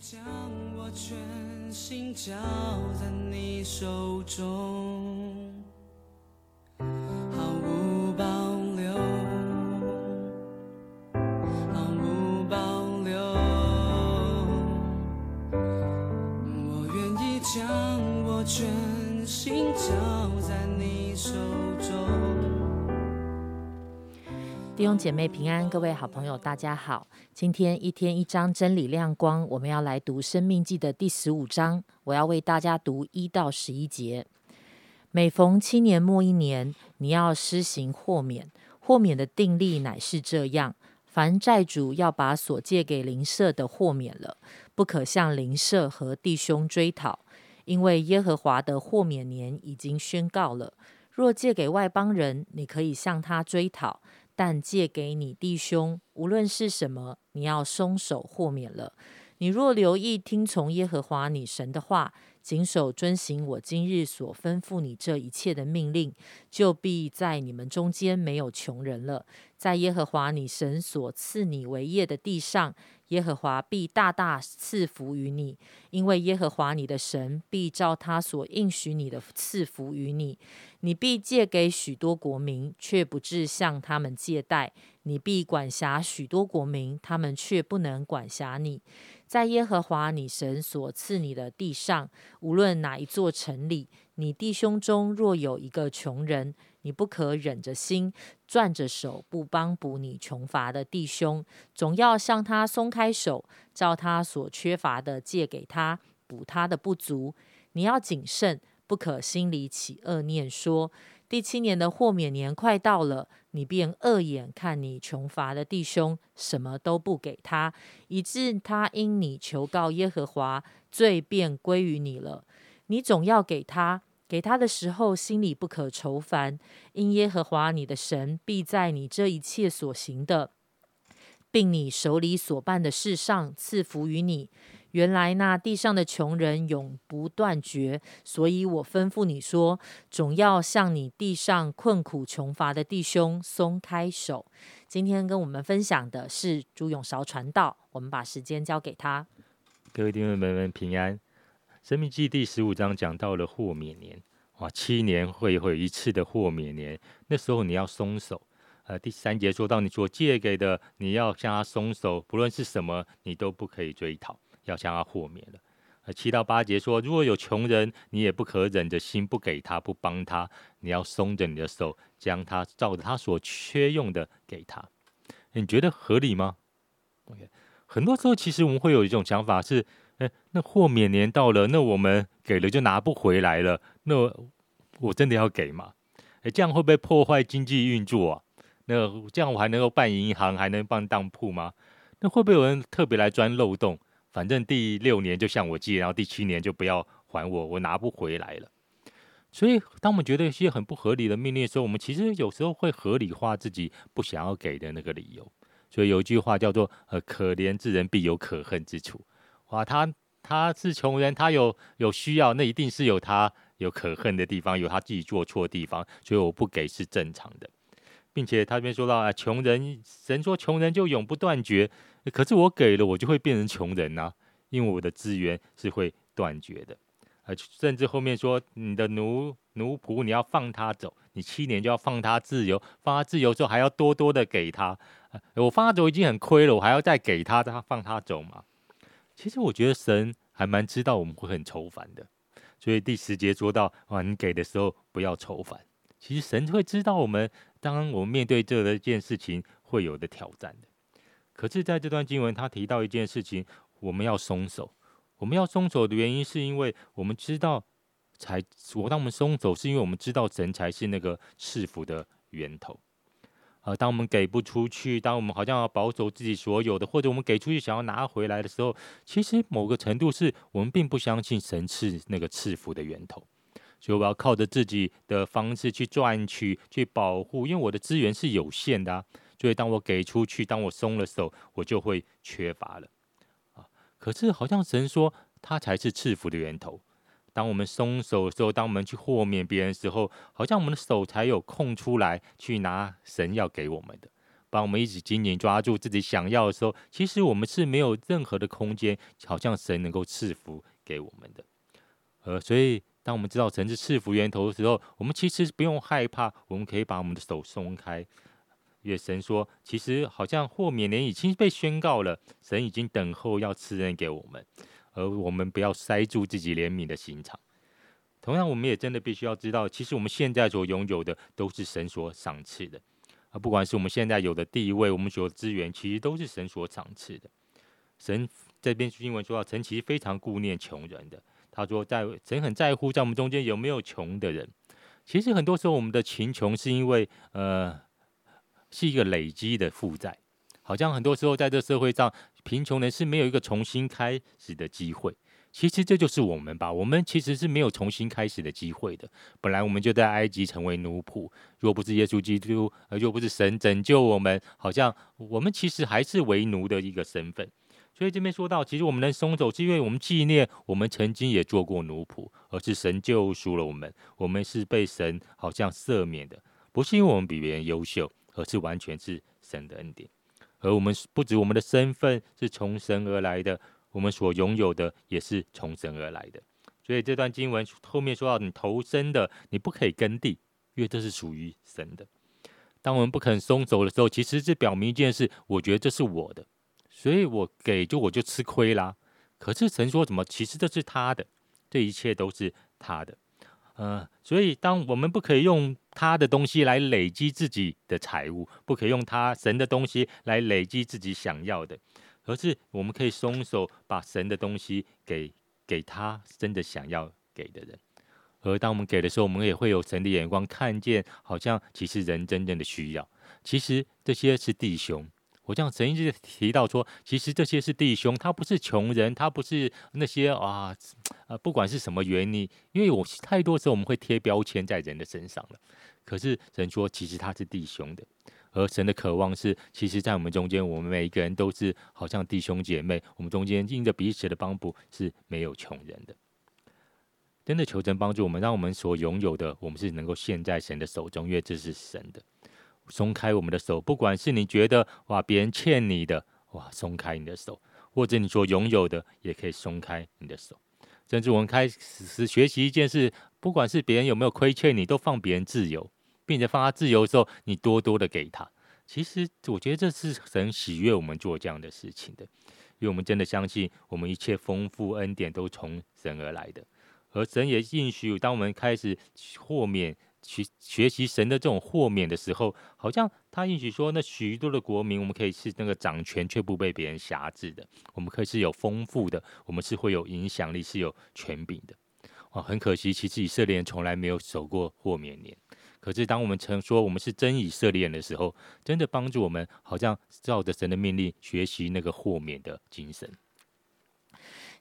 将我全心交在你手中，毫无保留，毫无保留。我愿意将我全心交弟兄姐妹平安，各位好朋友，大家好。今天一天一章真理亮光，我们要来读《生命记》的第十五章。我要为大家读一到十一节。每逢七年末一年，你要施行豁免。豁免的定例乃是这样：凡债主要把所借给邻舍的豁免了，不可向邻舍和弟兄追讨，因为耶和华的豁免年已经宣告了。若借给外邦人，你可以向他追讨。但借给你弟兄，无论是什么，你要松手豁免了。你若留意听从耶和华你神的话，谨守遵行我今日所吩咐你这一切的命令，就必在你们中间没有穷人了。在耶和华你神所赐你为业的地上，耶和华必大大赐福于你，因为耶和华你的神必照他所应许你的赐福于你。你必借给许多国民，却不至向他们借贷；你必管辖许多国民，他们却不能管辖你。在耶和华你神所赐你的地上，无论哪一座城里，你弟兄中若有一个穷人，你不可忍着心，攥着手不帮补你穷乏的弟兄，总要向他松开手，照他所缺乏的借给他，补他的不足。你要谨慎。不可心里起恶念，说第七年的豁免年快到了，你便恶眼看你穷乏的弟兄，什么都不给他，以致他因你求告耶和华，罪便归于你了。你总要给他，给他的时候心里不可愁烦，因耶和华你的神必在你这一切所行的，并你手里所办的事上赐福于你。原来那地上的穷人永不断绝，所以我吩咐你说，总要向你地上困苦穷乏的弟兄松开手。今天跟我们分享的是朱永韶传道，我们把时间交给他。各位弟兄们们平安。生命记第十五章讲到了豁免年，哇，七年会会有一次的豁免年，那时候你要松手。呃，第三节说到你所借给的，你要向他松手，不论是什么，你都不可以追讨。要向他豁免了。呃，七到八节说，如果有穷人，你也不可忍着心不给他，不帮他，你要松着你的手，将他照着他所缺用的给他。你觉得合理吗？OK，很多时候其实我们会有一种想法是，哎，那豁免年到了，那我们给了就拿不回来了，那我真的要给吗？哎，这样会不会破坏经济运作啊？那这样我还能够办银行，还能办当铺吗？那会不会有人特别来钻漏洞？反正第六年就向我借，然后第七年就不要还我，我拿不回来了。所以，当我们觉得一些很不合理的命令的时候，我们其实有时候会合理化自己不想要给的那个理由。所以有一句话叫做“呃，可怜之人必有可恨之处”。哇，他他是穷人，他有有需要，那一定是有他有可恨的地方，有他自己做错的地方，所以我不给是正常的。并且他这边说到啊，穷人神说穷人就永不断绝。可是我给了，我就会变成穷人呐，因为我的资源是会断绝的，呃，甚至后面说你的奴奴仆你要放他走，你七年就要放他自由，放他自由之后还要多多的给他，我放他走已经很亏了，我还要再给他，他放他走嘛？其实我觉得神还蛮知道我们会很愁烦的，所以第十节说到啊，你给的时候不要愁烦，其实神会知道我们，当我们面对这一件事情会有的挑战的。可是，在这段经文，他提到一件事情，我们要松手。我们要松手的原因，是因为我们知道，才我当我们松手，是因为我们知道神才是那个赐福的源头。啊，当我们给不出去，当我们好像要保守自己所有的，或者我们给出去想要拿回来的时候，其实某个程度是我们并不相信神是那个赐福的源头。所以我要靠着自己的方式去赚取、去保护，因为我的资源是有限的。所以，当我给出去，当我松了手，我就会缺乏了啊。可是，好像神说，他才是赐福的源头。当我们松手的时候，当我们去豁免别人的时候，好像我们的手才有空出来去拿神要给我们的。把我们一直紧紧抓住自己想要的时候，其实我们是没有任何的空间，好像神能够赐福给我们的。呃，所以当我们知道神是赐福源头的时候，我们其实不用害怕，我们可以把我们的手松开。因为神说，其实好像豁免年已经被宣告了，神已经等候要赐恩给我们，而我们不要塞住自己怜悯的心肠。同样，我们也真的必须要知道，其实我们现在所拥有的都是神所赏赐的，啊，不管是我们现在有的地位，我们所资源，其实都是神所赏赐的。神这边经文说到，神其实非常顾念穷人的。他说，在神很在乎在我们中间有没有穷的人。其实很多时候，我们的贫穷是因为呃。是一个累积的负债，好像很多时候在这社会上，贫穷人是没有一个重新开始的机会。其实这就是我们吧，我们其实是没有重新开始的机会的。本来我们就在埃及成为奴仆，若不是耶稣基督，而若不是神拯救我们，好像我们其实还是为奴的一个身份。所以这边说到，其实我们能松手，是因为我们纪念我们曾经也做过奴仆，而是神救赎了我们，我们是被神好像赦免的，不是因为我们比别人优秀。而是完全是神的恩典，而我们不止我们的身份是从神而来的，我们所拥有的也是从神而来的。所以这段经文后面说到，你投生的你不可以耕地，因为这是属于神的。当我们不肯松手的时候，其实是表明一件事，我觉得这是我的，所以我给就我就吃亏啦。可是神说什么？其实这是他的，这一切都是他的。呃，所以当我们不可以用他的东西来累积自己的财物，不可以用他神的东西来累积自己想要的，而是我们可以松手把神的东西给给他真的想要给的人。而当我们给的时候，我们也会有神的眼光看见，好像其实人真正的需要，其实这些是弟兄。我这样神一直提到说，其实这些是弟兄，他不是穷人，他不是那些啊，呃，不管是什么原因，因为我太多时候我们会贴标签在人的身上了。可是神说，其实他是弟兄的，而神的渴望是，其实，在我们中间，我们每一个人都是好像弟兄姐妹，我们中间因着彼此的帮补是没有穷人的。真的求神帮助我们，让我们所拥有的，我们是能够献在神的手中，因为这是神的。松开我们的手，不管是你觉得哇别人欠你的哇，松开你的手；或者你所拥有的，也可以松开你的手。甚至我们开始学习一件事，不管是别人有没有亏欠你，都放别人自由，并且放他自由的时候，你多多的给他。其实我觉得这是神喜悦我们做这样的事情的，因为我们真的相信，我们一切丰富恩典都从神而来的，而神也应许，当我们开始豁免。去学习神的这种豁免的时候，好像他允许说，那许多的国民，我们可以是那个掌权却不被别人辖制的，我们可以是有丰富的，我们是会有影响力，是有权柄的。啊，很可惜，其实以色列人从来没有守过豁免年。可是当我们曾说我们是真以色列人的时候，真的帮助我们，好像照着神的命令学习那个豁免的精神。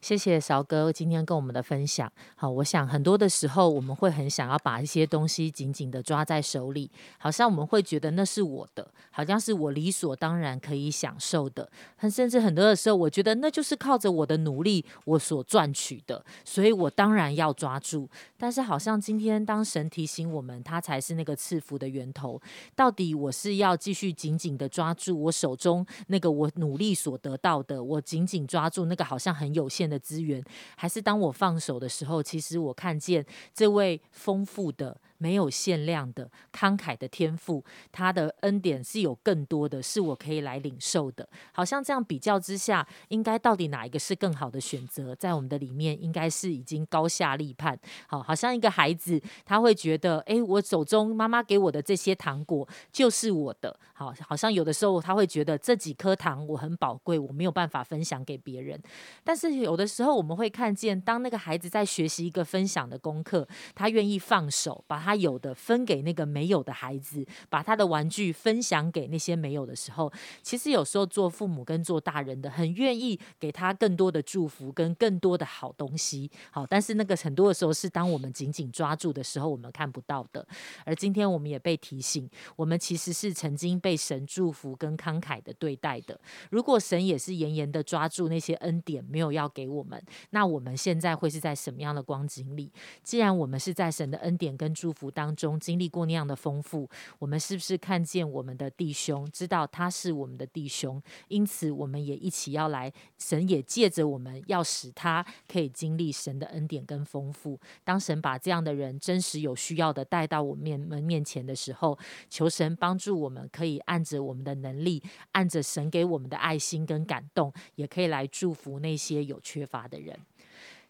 谢谢韶哥今天跟我们的分享。好，我想很多的时候我们会很想要把一些东西紧紧的抓在手里，好像我们会觉得那是我的，好像是我理所当然可以享受的。甚至很多的时候，我觉得那就是靠着我的努力我所赚取的，所以我当然要抓住。但是好像今天当神提醒我们，他才是那个赐福的源头，到底我是要继续紧紧的抓住我手中那个我努力所得到的，我紧紧抓住那个好像很有限。的资源，还是当我放手的时候，其实我看见这位丰富的。没有限量的慷慨的天赋，他的恩典是有更多的，是我可以来领受的。好像这样比较之下，应该到底哪一个是更好的选择？在我们的里面，应该是已经高下立判。好，好像一个孩子，他会觉得，哎，我手中妈妈给我的这些糖果就是我的。好，好像有的时候他会觉得这几颗糖我很宝贵，我没有办法分享给别人。但是有的时候我们会看见，当那个孩子在学习一个分享的功课，他愿意放手，把他。他有的分给那个没有的孩子，把他的玩具分享给那些没有的时候，其实有时候做父母跟做大人的很愿意给他更多的祝福跟更多的好东西。好，但是那个很多的时候是当我们紧紧抓住的时候，我们看不到的。而今天我们也被提醒，我们其实是曾经被神祝福跟慷慨的对待的。如果神也是严严的抓住那些恩典，没有要给我们，那我们现在会是在什么样的光景里？既然我们是在神的恩典跟祝福。福当中经历过那样的丰富，我们是不是看见我们的弟兄，知道他是我们的弟兄，因此我们也一起要来，神也借着我们要使他可以经历神的恩典跟丰富。当神把这样的人真实有需要的带到我面门面前的时候，求神帮助我们，可以按着我们的能力，按着神给我们的爱心跟感动，也可以来祝福那些有缺乏的人。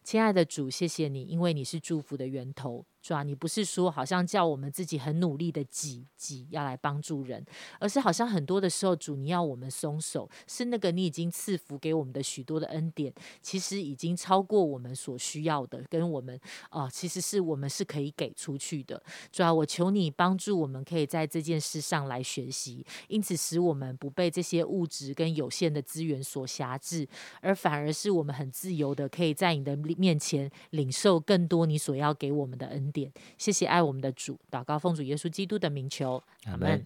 亲爱的主，谢谢你，因为你是祝福的源头。主啊？你不是说好像叫我们自己很努力的挤挤要来帮助人，而是好像很多的时候，主你要我们松手，是那个你已经赐福给我们的许多的恩典，其实已经超过我们所需要的，跟我们啊，其实是我们是可以给出去的。主要我求你帮助我们，可以在这件事上来学习，因此使我们不被这些物质跟有限的资源所辖制，而反而是我们很自由的，可以在你的面前领受更多你所要给我们的恩。点。谢谢爱我们的主，祷告奉主耶稣基督的名求，阿门。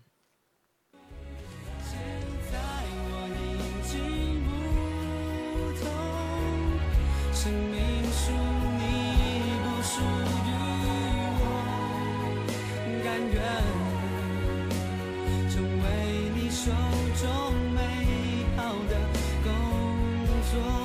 手中美好的工作。